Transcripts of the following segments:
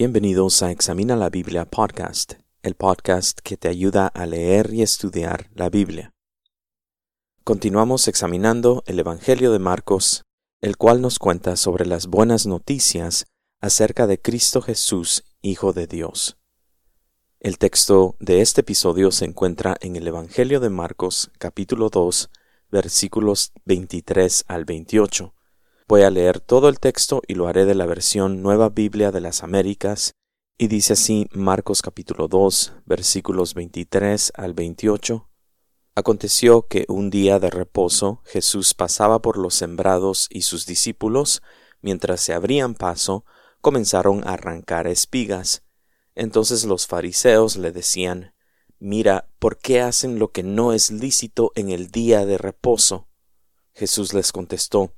Bienvenidos a Examina la Biblia Podcast, el podcast que te ayuda a leer y estudiar la Biblia. Continuamos examinando el Evangelio de Marcos, el cual nos cuenta sobre las buenas noticias acerca de Cristo Jesús, Hijo de Dios. El texto de este episodio se encuentra en el Evangelio de Marcos capítulo 2 versículos 23 al 28 Voy a leer todo el texto y lo haré de la versión Nueva Biblia de las Américas, y dice así Marcos capítulo 2, versículos 23 al 28. Aconteció que un día de reposo Jesús pasaba por los sembrados y sus discípulos, mientras se abrían paso, comenzaron a arrancar espigas. Entonces los fariseos le decían, Mira, ¿por qué hacen lo que no es lícito en el día de reposo? Jesús les contestó,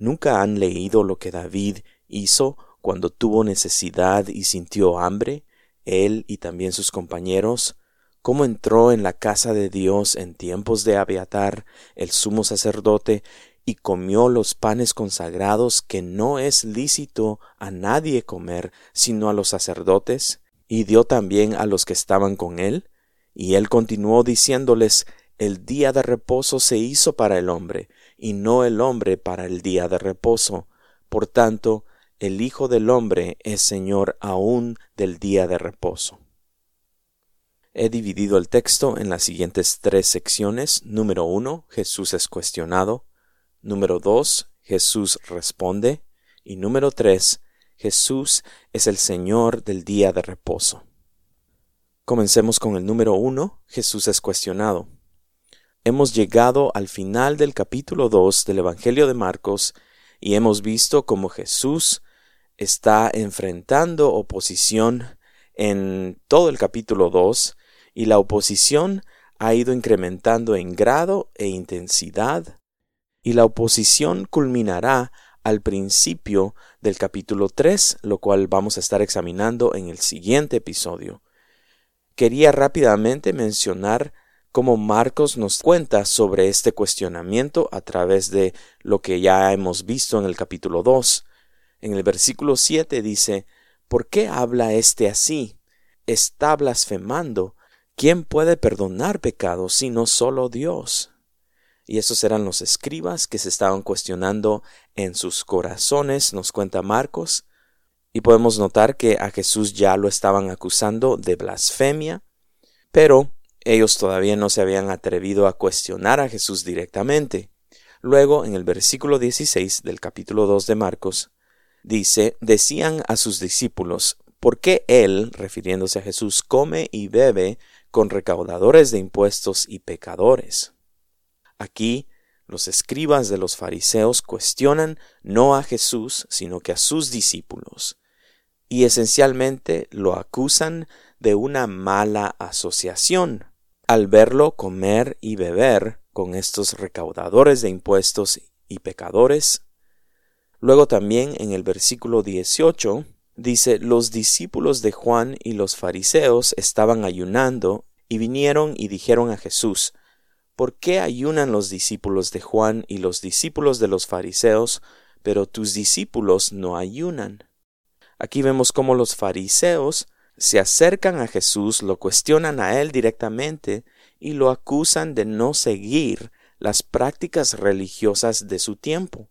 ¿Nunca han leído lo que David hizo cuando tuvo necesidad y sintió hambre, él y también sus compañeros? cómo entró en la casa de Dios en tiempos de Abiatar, el sumo sacerdote, y comió los panes consagrados que no es lícito a nadie comer sino a los sacerdotes, y dio también a los que estaban con él? Y él continuó diciéndoles, el día de reposo se hizo para el hombre, y no el hombre para el día de reposo. Por tanto, el Hijo del hombre es Señor aún del día de reposo. He dividido el texto en las siguientes tres secciones. Número uno, Jesús es cuestionado. Número dos, Jesús responde. Y número tres, Jesús es el Señor del día de reposo. Comencemos con el número uno, Jesús es cuestionado hemos llegado al final del capítulo 2 del Evangelio de Marcos y hemos visto cómo Jesús está enfrentando oposición en todo el capítulo 2 y la oposición ha ido incrementando en grado e intensidad y la oposición culminará al principio del capítulo 3, lo cual vamos a estar examinando en el siguiente episodio. Quería rápidamente mencionar cómo Marcos nos cuenta sobre este cuestionamiento a través de lo que ya hemos visto en el capítulo 2. En el versículo 7 dice, ¿Por qué habla éste así? Está blasfemando. ¿Quién puede perdonar pecados sino solo Dios? Y esos eran los escribas que se estaban cuestionando en sus corazones, nos cuenta Marcos. Y podemos notar que a Jesús ya lo estaban acusando de blasfemia, pero ellos todavía no se habían atrevido a cuestionar a Jesús directamente. Luego, en el versículo 16 del capítulo 2 de Marcos, dice, decían a sus discípulos, ¿por qué él, refiriéndose a Jesús, come y bebe con recaudadores de impuestos y pecadores? Aquí, los escribas de los fariseos cuestionan no a Jesús, sino que a sus discípulos, y esencialmente lo acusan de una mala asociación al verlo comer y beber con estos recaudadores de impuestos y pecadores. Luego también en el versículo 18 dice, los discípulos de Juan y los fariseos estaban ayunando y vinieron y dijeron a Jesús, ¿por qué ayunan los discípulos de Juan y los discípulos de los fariseos, pero tus discípulos no ayunan? Aquí vemos cómo los fariseos se acercan a Jesús, lo cuestionan a él directamente y lo acusan de no seguir las prácticas religiosas de su tiempo.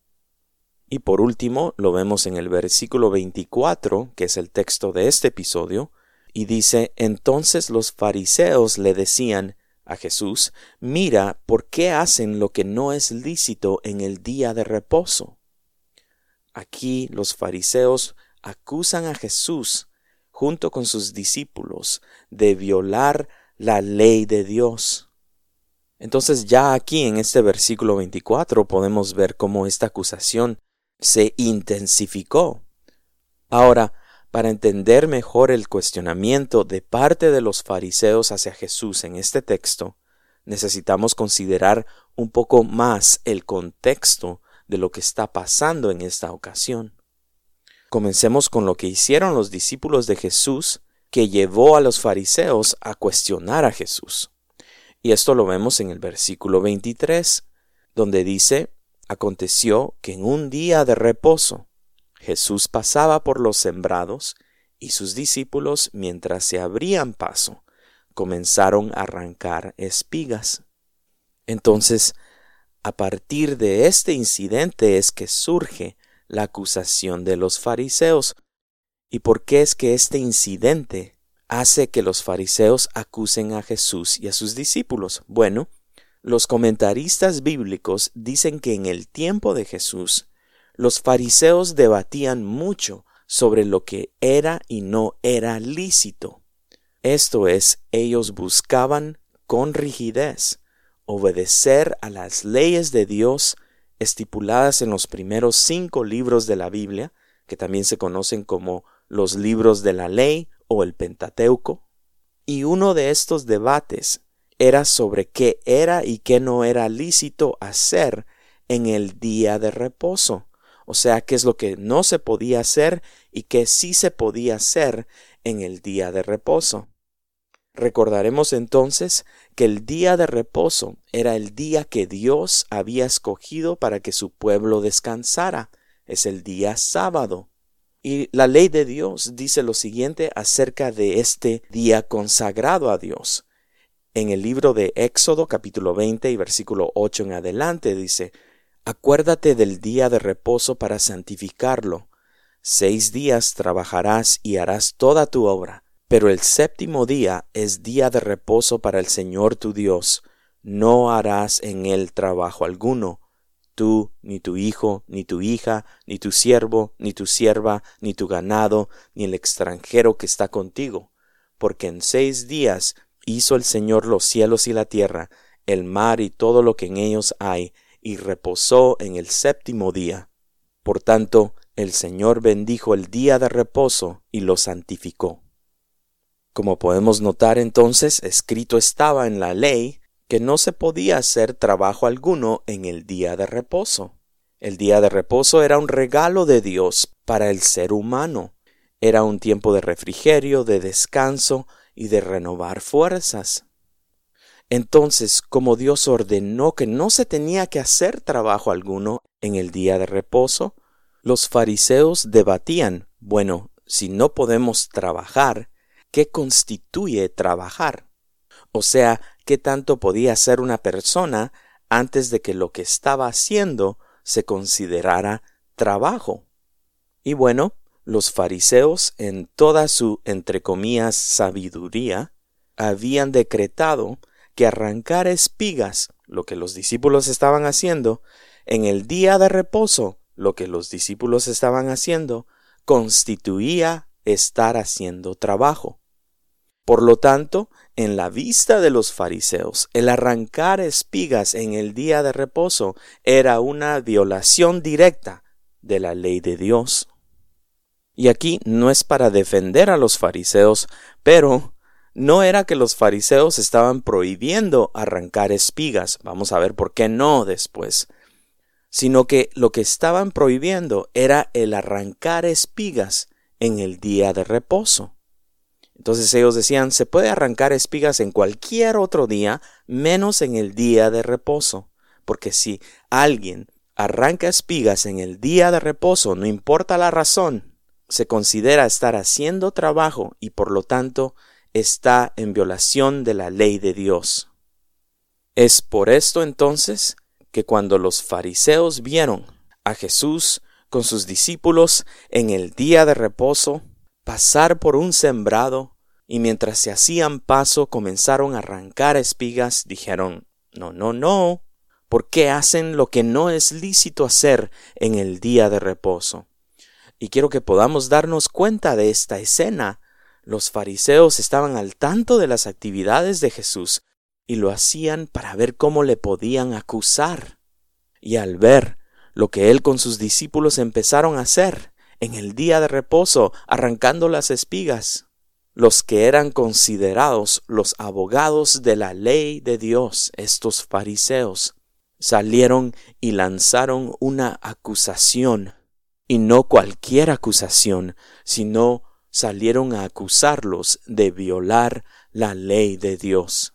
Y por último, lo vemos en el versículo 24, que es el texto de este episodio, y dice, entonces los fariseos le decían a Jesús, mira, ¿por qué hacen lo que no es lícito en el día de reposo? Aquí los fariseos acusan a Jesús junto con sus discípulos, de violar la ley de Dios. Entonces ya aquí en este versículo 24 podemos ver cómo esta acusación se intensificó. Ahora, para entender mejor el cuestionamiento de parte de los fariseos hacia Jesús en este texto, necesitamos considerar un poco más el contexto de lo que está pasando en esta ocasión. Comencemos con lo que hicieron los discípulos de Jesús que llevó a los fariseos a cuestionar a Jesús. Y esto lo vemos en el versículo 23, donde dice, Aconteció que en un día de reposo Jesús pasaba por los sembrados y sus discípulos, mientras se abrían paso, comenzaron a arrancar espigas. Entonces, a partir de este incidente es que surge la acusación de los fariseos. ¿Y por qué es que este incidente hace que los fariseos acusen a Jesús y a sus discípulos? Bueno, los comentaristas bíblicos dicen que en el tiempo de Jesús, los fariseos debatían mucho sobre lo que era y no era lícito. Esto es, ellos buscaban con rigidez obedecer a las leyes de Dios estipuladas en los primeros cinco libros de la Biblia, que también se conocen como los libros de la ley o el Pentateuco, y uno de estos debates era sobre qué era y qué no era lícito hacer en el día de reposo, o sea, qué es lo que no se podía hacer y qué sí se podía hacer en el día de reposo. Recordaremos entonces que el día de reposo era el día que Dios había escogido para que su pueblo descansara. Es el día sábado. Y la ley de Dios dice lo siguiente acerca de este día consagrado a Dios. En el libro de Éxodo capítulo 20 y versículo 8 en adelante dice, Acuérdate del día de reposo para santificarlo. Seis días trabajarás y harás toda tu obra pero el séptimo día es día de reposo para el Señor tu Dios. No harás en él trabajo alguno, tú, ni tu hijo, ni tu hija, ni tu siervo, ni tu sierva, ni tu ganado, ni el extranjero que está contigo, porque en seis días hizo el Señor los cielos y la tierra, el mar y todo lo que en ellos hay, y reposó en el séptimo día. Por tanto, el Señor bendijo el día de reposo y lo santificó. Como podemos notar entonces, escrito estaba en la ley que no se podía hacer trabajo alguno en el día de reposo. El día de reposo era un regalo de Dios para el ser humano. Era un tiempo de refrigerio, de descanso y de renovar fuerzas. Entonces, como Dios ordenó que no se tenía que hacer trabajo alguno en el día de reposo, los fariseos debatían, bueno, si no podemos trabajar, qué constituye trabajar. O sea, qué tanto podía hacer una persona antes de que lo que estaba haciendo se considerara trabajo. Y bueno, los fariseos, en toda su, entre comillas, sabiduría, habían decretado que arrancar espigas, lo que los discípulos estaban haciendo, en el día de reposo, lo que los discípulos estaban haciendo, constituía estar haciendo trabajo. Por lo tanto, en la vista de los fariseos, el arrancar espigas en el día de reposo era una violación directa de la ley de Dios. Y aquí no es para defender a los fariseos, pero no era que los fariseos estaban prohibiendo arrancar espigas, vamos a ver por qué no después, sino que lo que estaban prohibiendo era el arrancar espigas en el día de reposo. Entonces ellos decían, se puede arrancar espigas en cualquier otro día, menos en el día de reposo, porque si alguien arranca espigas en el día de reposo, no importa la razón, se considera estar haciendo trabajo y por lo tanto está en violación de la ley de Dios. Es por esto entonces que cuando los fariseos vieron a Jesús con sus discípulos en el día de reposo, pasar por un sembrado, y mientras se hacían paso comenzaron a arrancar espigas, dijeron No, no, no. ¿Por qué hacen lo que no es lícito hacer en el día de reposo? Y quiero que podamos darnos cuenta de esta escena. Los fariseos estaban al tanto de las actividades de Jesús y lo hacían para ver cómo le podían acusar. Y al ver lo que él con sus discípulos empezaron a hacer, en el día de reposo, arrancando las espigas. Los que eran considerados los abogados de la ley de Dios, estos fariseos, salieron y lanzaron una acusación, y no cualquier acusación, sino salieron a acusarlos de violar la ley de Dios.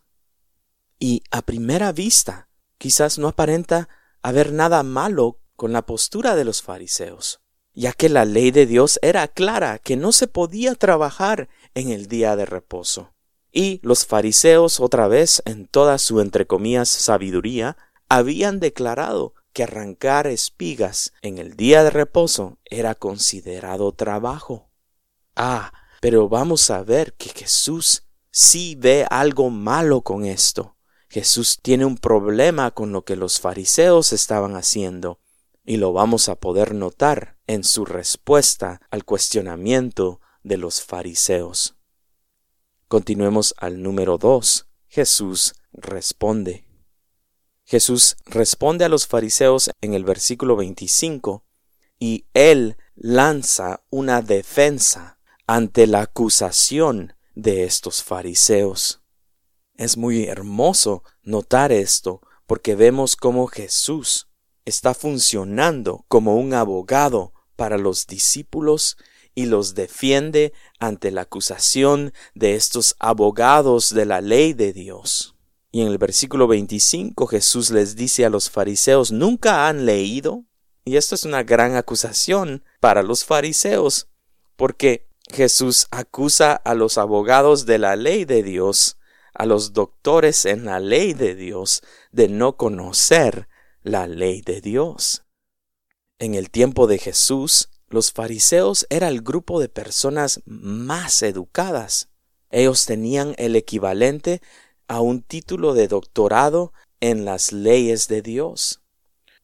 Y a primera vista, quizás no aparenta haber nada malo con la postura de los fariseos. Ya que la ley de Dios era clara que no se podía trabajar en el día de reposo. Y los fariseos, otra vez, en toda su entre comillas sabiduría, habían declarado que arrancar espigas en el día de reposo era considerado trabajo. Ah, pero vamos a ver que Jesús sí ve algo malo con esto. Jesús tiene un problema con lo que los fariseos estaban haciendo, y lo vamos a poder notar en su respuesta al cuestionamiento de los fariseos. Continuemos al número dos. Jesús responde. Jesús responde a los fariseos en el versículo 25 y él lanza una defensa ante la acusación de estos fariseos. Es muy hermoso notar esto porque vemos cómo Jesús está funcionando como un abogado para los discípulos y los defiende ante la acusación de estos abogados de la ley de Dios. Y en el versículo 25 Jesús les dice a los fariseos, ¿nunca han leído? Y esto es una gran acusación para los fariseos, porque Jesús acusa a los abogados de la ley de Dios, a los doctores en la ley de Dios, de no conocer la ley de Dios. En el tiempo de Jesús, los fariseos era el grupo de personas más educadas. Ellos tenían el equivalente a un título de doctorado en las leyes de Dios.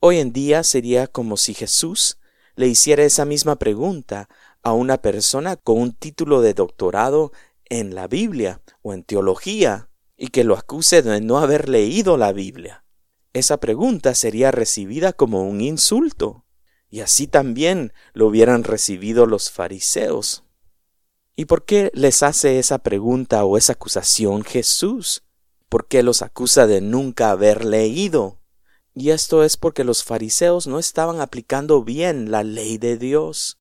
Hoy en día sería como si Jesús le hiciera esa misma pregunta a una persona con un título de doctorado en la Biblia o en teología y que lo acuse de no haber leído la Biblia. Esa pregunta sería recibida como un insulto, y así también lo hubieran recibido los fariseos. ¿Y por qué les hace esa pregunta o esa acusación Jesús? ¿Por qué los acusa de nunca haber leído? Y esto es porque los fariseos no estaban aplicando bien la ley de Dios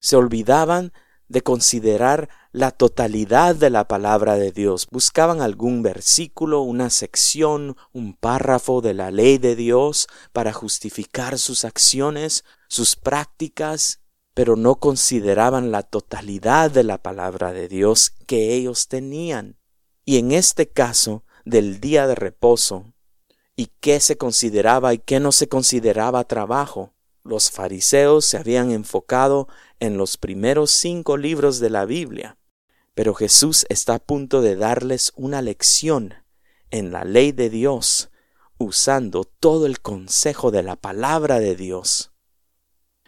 se olvidaban de considerar la totalidad de la palabra de Dios. Buscaban algún versículo, una sección, un párrafo de la ley de Dios para justificar sus acciones, sus prácticas, pero no consideraban la totalidad de la palabra de Dios que ellos tenían. Y en este caso del día de reposo, y qué se consideraba y qué no se consideraba trabajo, los fariseos se habían enfocado en los primeros cinco libros de la Biblia, pero Jesús está a punto de darles una lección en la ley de Dios, usando todo el consejo de la palabra de Dios.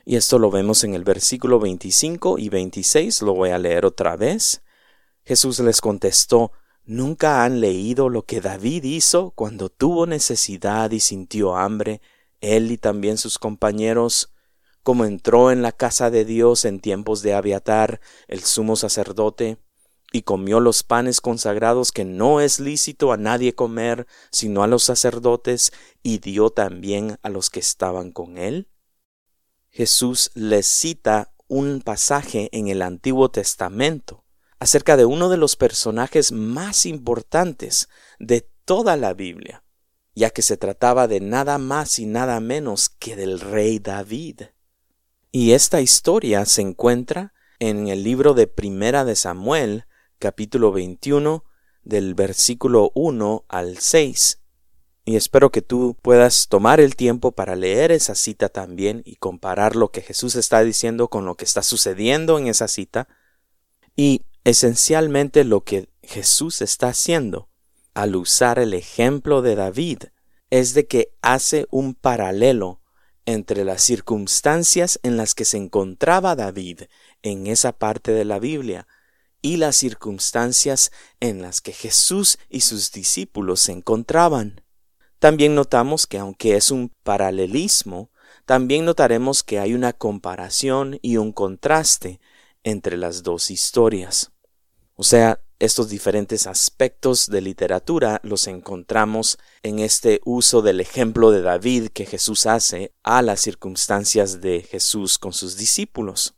Y esto lo vemos en el versículo 25 y 26, lo voy a leer otra vez. Jesús les contestó, ¿Nunca han leído lo que David hizo cuando tuvo necesidad y sintió hambre, él y también sus compañeros? Como entró en la casa de Dios en tiempos de Abiatar, el sumo sacerdote, y comió los panes consagrados que no es lícito a nadie comer, sino a los sacerdotes, y dio también a los que estaban con él? Jesús les cita un pasaje en el Antiguo Testamento acerca de uno de los personajes más importantes de toda la Biblia, ya que se trataba de nada más y nada menos que del rey David. Y esta historia se encuentra en el libro de Primera de Samuel, capítulo 21, del versículo 1 al 6. Y espero que tú puedas tomar el tiempo para leer esa cita también y comparar lo que Jesús está diciendo con lo que está sucediendo en esa cita. Y esencialmente lo que Jesús está haciendo al usar el ejemplo de David es de que hace un paralelo entre las circunstancias en las que se encontraba David en esa parte de la Biblia y las circunstancias en las que Jesús y sus discípulos se encontraban. También notamos que aunque es un paralelismo, también notaremos que hay una comparación y un contraste entre las dos historias. O sea, estos diferentes aspectos de literatura los encontramos en este uso del ejemplo de David que Jesús hace a las circunstancias de Jesús con sus discípulos.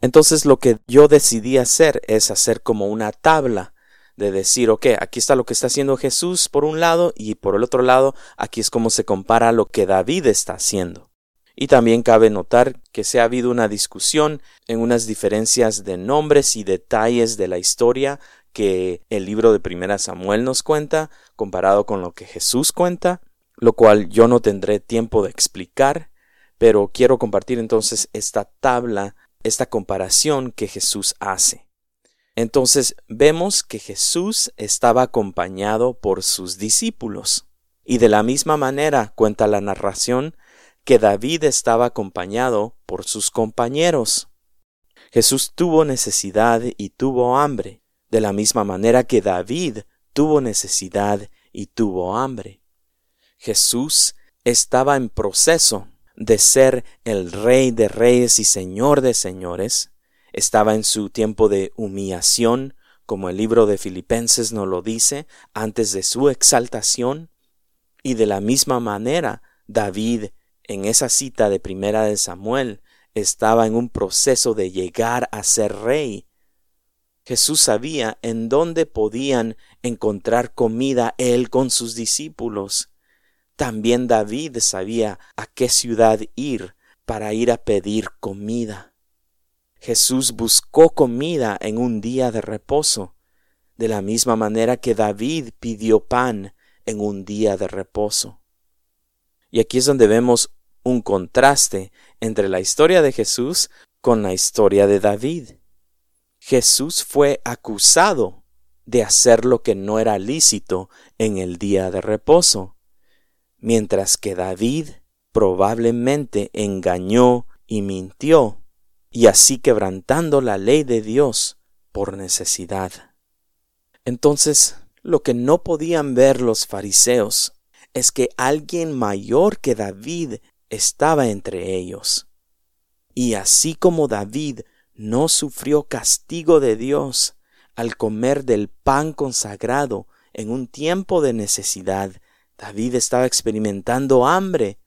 Entonces lo que yo decidí hacer es hacer como una tabla de decir, ok, aquí está lo que está haciendo Jesús por un lado y por el otro lado aquí es como se compara lo que David está haciendo. Y también cabe notar que se ha habido una discusión en unas diferencias de nombres y detalles de la historia que el libro de Primera Samuel nos cuenta comparado con lo que Jesús cuenta, lo cual yo no tendré tiempo de explicar, pero quiero compartir entonces esta tabla, esta comparación que Jesús hace. Entonces vemos que Jesús estaba acompañado por sus discípulos. Y de la misma manera cuenta la narración que David estaba acompañado por sus compañeros. Jesús tuvo necesidad y tuvo hambre, de la misma manera que David tuvo necesidad y tuvo hambre. Jesús estaba en proceso de ser el Rey de Reyes y Señor de Señores, estaba en su tiempo de humillación, como el libro de Filipenses nos lo dice, antes de su exaltación, y de la misma manera David en esa cita de primera de Samuel estaba en un proceso de llegar a ser rey. Jesús sabía en dónde podían encontrar comida él con sus discípulos. También David sabía a qué ciudad ir para ir a pedir comida. Jesús buscó comida en un día de reposo, de la misma manera que David pidió pan en un día de reposo. Y aquí es donde vemos un contraste entre la historia de Jesús con la historia de David. Jesús fue acusado de hacer lo que no era lícito en el día de reposo, mientras que David probablemente engañó y mintió, y así quebrantando la ley de Dios por necesidad. Entonces, lo que no podían ver los fariseos es que alguien mayor que David estaba entre ellos. Y así como David no sufrió castigo de Dios al comer del pan consagrado en un tiempo de necesidad, David estaba experimentando hambre.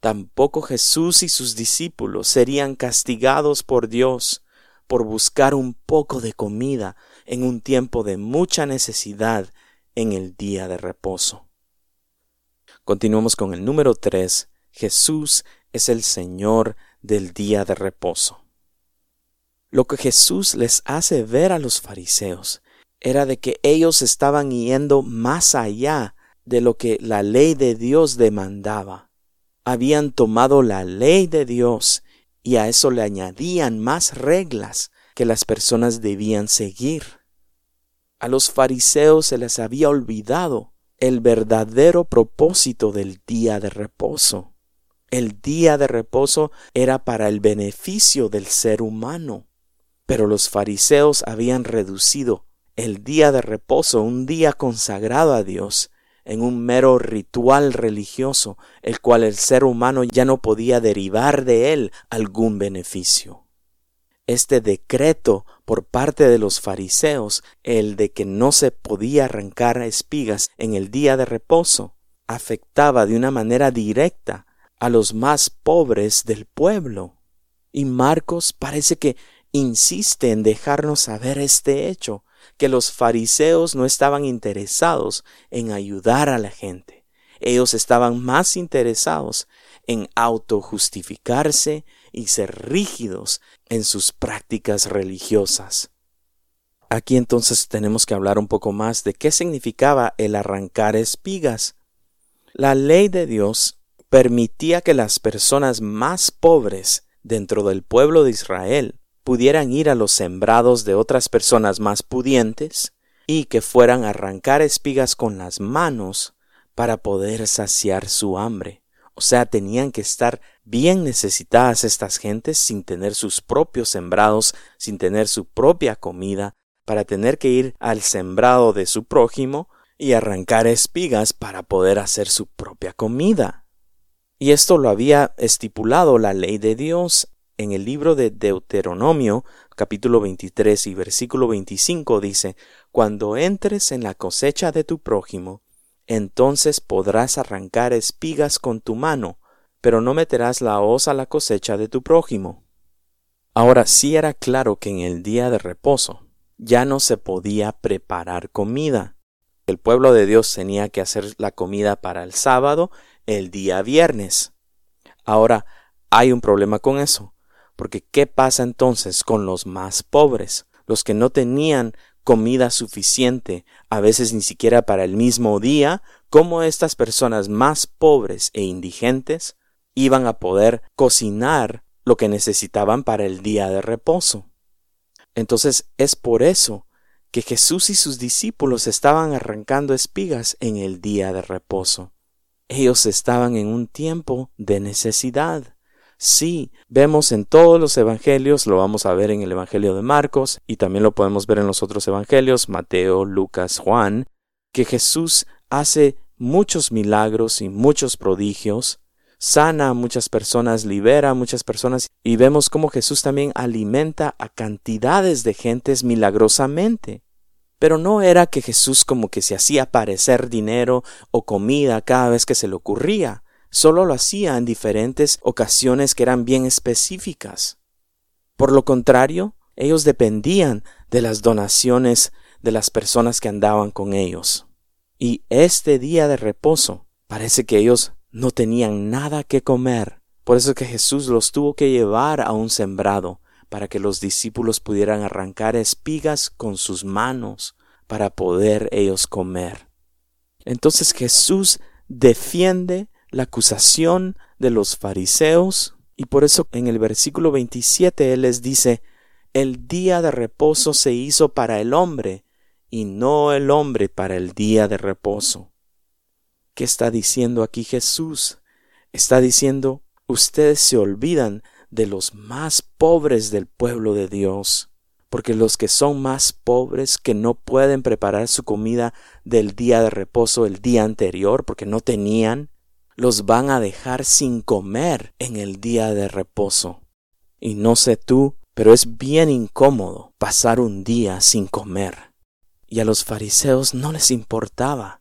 Tampoco Jesús y sus discípulos serían castigados por Dios por buscar un poco de comida en un tiempo de mucha necesidad en el día de reposo. Continuamos con el número tres Jesús es el Señor del día de reposo. Lo que Jesús les hace ver a los fariseos era de que ellos estaban yendo más allá de lo que la ley de Dios demandaba. Habían tomado la ley de Dios y a eso le añadían más reglas que las personas debían seguir. A los fariseos se les había olvidado el verdadero propósito del día de reposo. El día de reposo era para el beneficio del ser humano. Pero los fariseos habían reducido el día de reposo, un día consagrado a Dios, en un mero ritual religioso, el cual el ser humano ya no podía derivar de él algún beneficio. Este decreto por parte de los fariseos, el de que no se podía arrancar espigas en el día de reposo, afectaba de una manera directa a los más pobres del pueblo. Y Marcos parece que insiste en dejarnos saber este hecho, que los fariseos no estaban interesados en ayudar a la gente. Ellos estaban más interesados en autojustificarse y ser rígidos en sus prácticas religiosas. Aquí entonces tenemos que hablar un poco más de qué significaba el arrancar espigas. La ley de Dios permitía que las personas más pobres dentro del pueblo de Israel pudieran ir a los sembrados de otras personas más pudientes y que fueran a arrancar espigas con las manos para poder saciar su hambre. O sea, tenían que estar bien necesitadas estas gentes sin tener sus propios sembrados, sin tener su propia comida, para tener que ir al sembrado de su prójimo y arrancar espigas para poder hacer su propia comida. Y esto lo había estipulado la ley de Dios en el libro de Deuteronomio capítulo 23 y versículo 25 dice, Cuando entres en la cosecha de tu prójimo, entonces podrás arrancar espigas con tu mano, pero no meterás la hoz a la cosecha de tu prójimo. Ahora sí era claro que en el día de reposo ya no se podía preparar comida. El pueblo de Dios tenía que hacer la comida para el sábado el día viernes. Ahora, hay un problema con eso, porque ¿qué pasa entonces con los más pobres? Los que no tenían comida suficiente, a veces ni siquiera para el mismo día, ¿cómo estas personas más pobres e indigentes iban a poder cocinar lo que necesitaban para el día de reposo. Entonces es por eso que Jesús y sus discípulos estaban arrancando espigas en el día de reposo. Ellos estaban en un tiempo de necesidad. Sí, vemos en todos los evangelios, lo vamos a ver en el Evangelio de Marcos y también lo podemos ver en los otros evangelios, Mateo, Lucas, Juan, que Jesús hace muchos milagros y muchos prodigios, sana a muchas personas, libera a muchas personas y vemos cómo Jesús también alimenta a cantidades de gentes milagrosamente. Pero no era que Jesús como que se hacía aparecer dinero o comida cada vez que se le ocurría, solo lo hacía en diferentes ocasiones que eran bien específicas. Por lo contrario, ellos dependían de las donaciones de las personas que andaban con ellos. Y este día de reposo parece que ellos no tenían nada que comer. Por eso que Jesús los tuvo que llevar a un sembrado, para que los discípulos pudieran arrancar espigas con sus manos, para poder ellos comer. Entonces Jesús defiende la acusación de los fariseos, y por eso en el versículo 27 Él les dice, el día de reposo se hizo para el hombre, y no el hombre para el día de reposo. ¿Qué está diciendo aquí Jesús? Está diciendo, ustedes se olvidan de los más pobres del pueblo de Dios, porque los que son más pobres, que no pueden preparar su comida del día de reposo el día anterior, porque no tenían, los van a dejar sin comer en el día de reposo. Y no sé tú, pero es bien incómodo pasar un día sin comer. Y a los fariseos no les importaba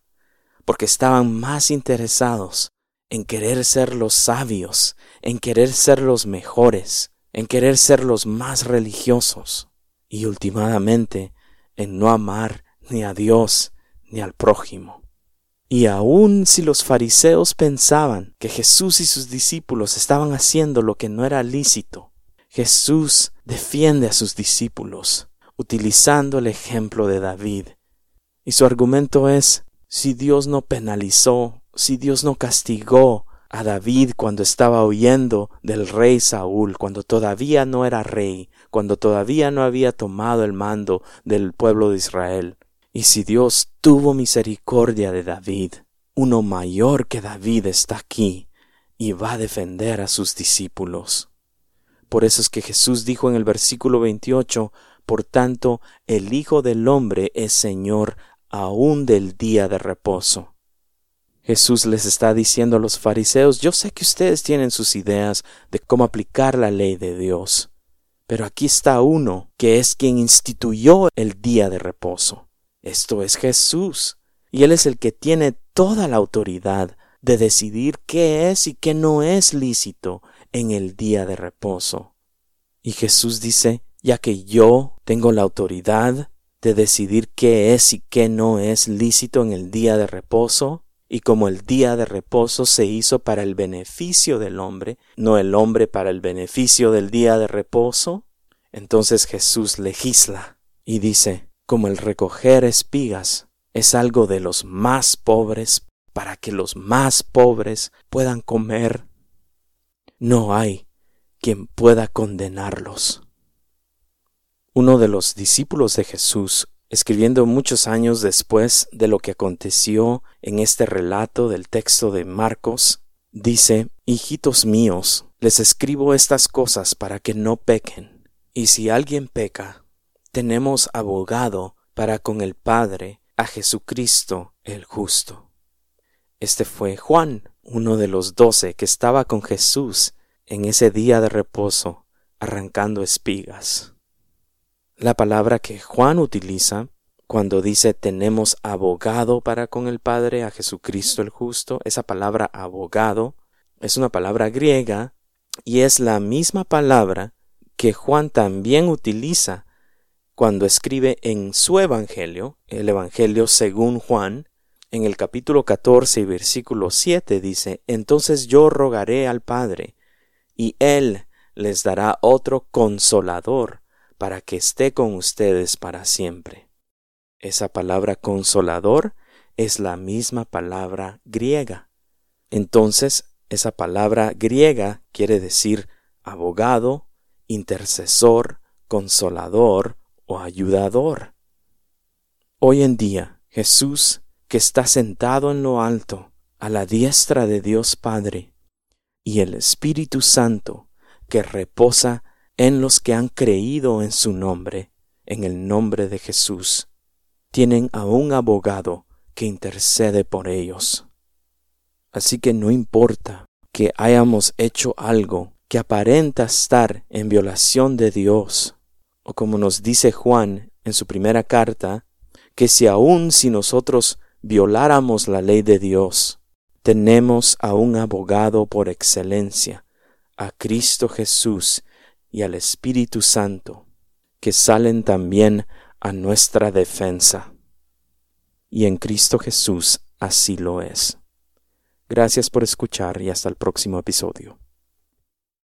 porque estaban más interesados en querer ser los sabios, en querer ser los mejores, en querer ser los más religiosos, y últimamente en no amar ni a Dios ni al prójimo. Y aun si los fariseos pensaban que Jesús y sus discípulos estaban haciendo lo que no era lícito, Jesús defiende a sus discípulos utilizando el ejemplo de David. Y su argumento es, si Dios no penalizó, si Dios no castigó a David cuando estaba huyendo del rey Saúl, cuando todavía no era rey, cuando todavía no había tomado el mando del pueblo de Israel. Y si Dios tuvo misericordia de David, uno mayor que David está aquí y va a defender a sus discípulos. Por eso es que Jesús dijo en el versículo 28, Por tanto, el Hijo del Hombre es Señor aún del día de reposo. Jesús les está diciendo a los fariseos, yo sé que ustedes tienen sus ideas de cómo aplicar la ley de Dios, pero aquí está uno que es quien instituyó el día de reposo. Esto es Jesús, y Él es el que tiene toda la autoridad de decidir qué es y qué no es lícito en el día de reposo. Y Jesús dice, ya que yo tengo la autoridad de decidir qué es y qué no es lícito en el día de reposo, y como el día de reposo se hizo para el beneficio del hombre, no el hombre para el beneficio del día de reposo, entonces Jesús legisla y dice, como el recoger espigas es algo de los más pobres para que los más pobres puedan comer, no hay quien pueda condenarlos uno de los discípulos de Jesús, escribiendo muchos años después de lo que aconteció en este relato del texto de Marcos, dice, Hijitos míos, les escribo estas cosas para que no pequen. Y si alguien peca, tenemos abogado para con el Padre, a Jesucristo el justo. Este fue Juan, uno de los doce que estaba con Jesús en ese día de reposo, arrancando espigas. La palabra que Juan utiliza cuando dice tenemos abogado para con el Padre a Jesucristo el justo, esa palabra abogado es una palabra griega y es la misma palabra que Juan también utiliza cuando escribe en su Evangelio, el Evangelio según Juan, en el capítulo 14 y versículo 7 dice, Entonces yo rogaré al Padre, y Él les dará otro consolador para que esté con ustedes para siempre. Esa palabra consolador es la misma palabra griega. Entonces, esa palabra griega quiere decir abogado, intercesor, consolador o ayudador. Hoy en día, Jesús, que está sentado en lo alto, a la diestra de Dios Padre, y el Espíritu Santo, que reposa en los que han creído en su nombre, en el nombre de Jesús, tienen a un abogado que intercede por ellos. Así que no importa que hayamos hecho algo que aparenta estar en violación de Dios, o como nos dice Juan en su primera carta, que si aun si nosotros violáramos la ley de Dios, tenemos a un abogado por excelencia, a Cristo Jesús y al Espíritu Santo, que salen también a nuestra defensa. Y en Cristo Jesús así lo es. Gracias por escuchar y hasta el próximo episodio.